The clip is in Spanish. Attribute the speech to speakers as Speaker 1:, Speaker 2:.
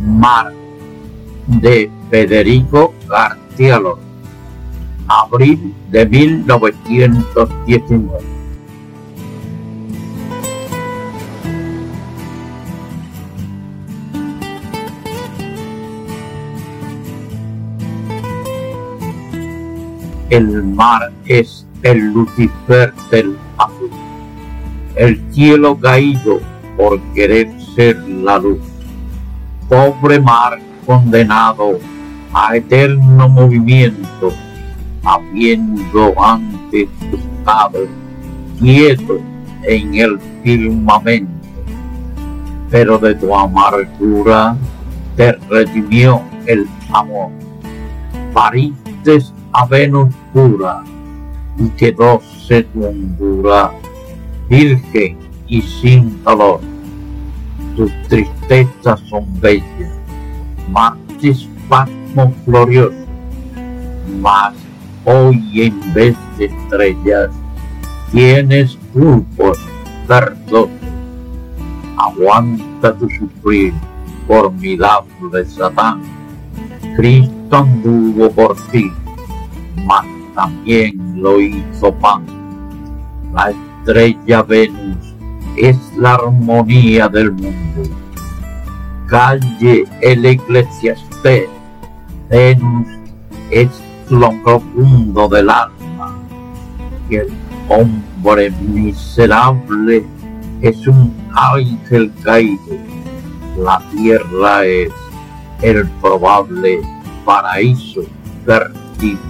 Speaker 1: Mar de Federico García Lorca, abril de 1919. El mar es el Lucifer del azul, el cielo caído por querer ser la luz. Pobre mar condenado a eterno movimiento, habiendo antes estado quieto en el firmamento. Pero de tu amargura te redimió el amor. Pariste a Venus pura y quedóse tu hondura virgen y sin dolor. Tus tristezas son bellas, martes pasmo glorioso, mas hoy en vez de estrellas tienes pulpos verdosos. Aguanta tu sufrir, formidable Satán. Cristo anduvo por ti, mas también lo hizo pan. La estrella Venus es la armonía del mundo. Calle el eclesiastés, Venus es lo profundo del alma. Y el hombre miserable es un ángel caído. La tierra es el probable paraíso perdido.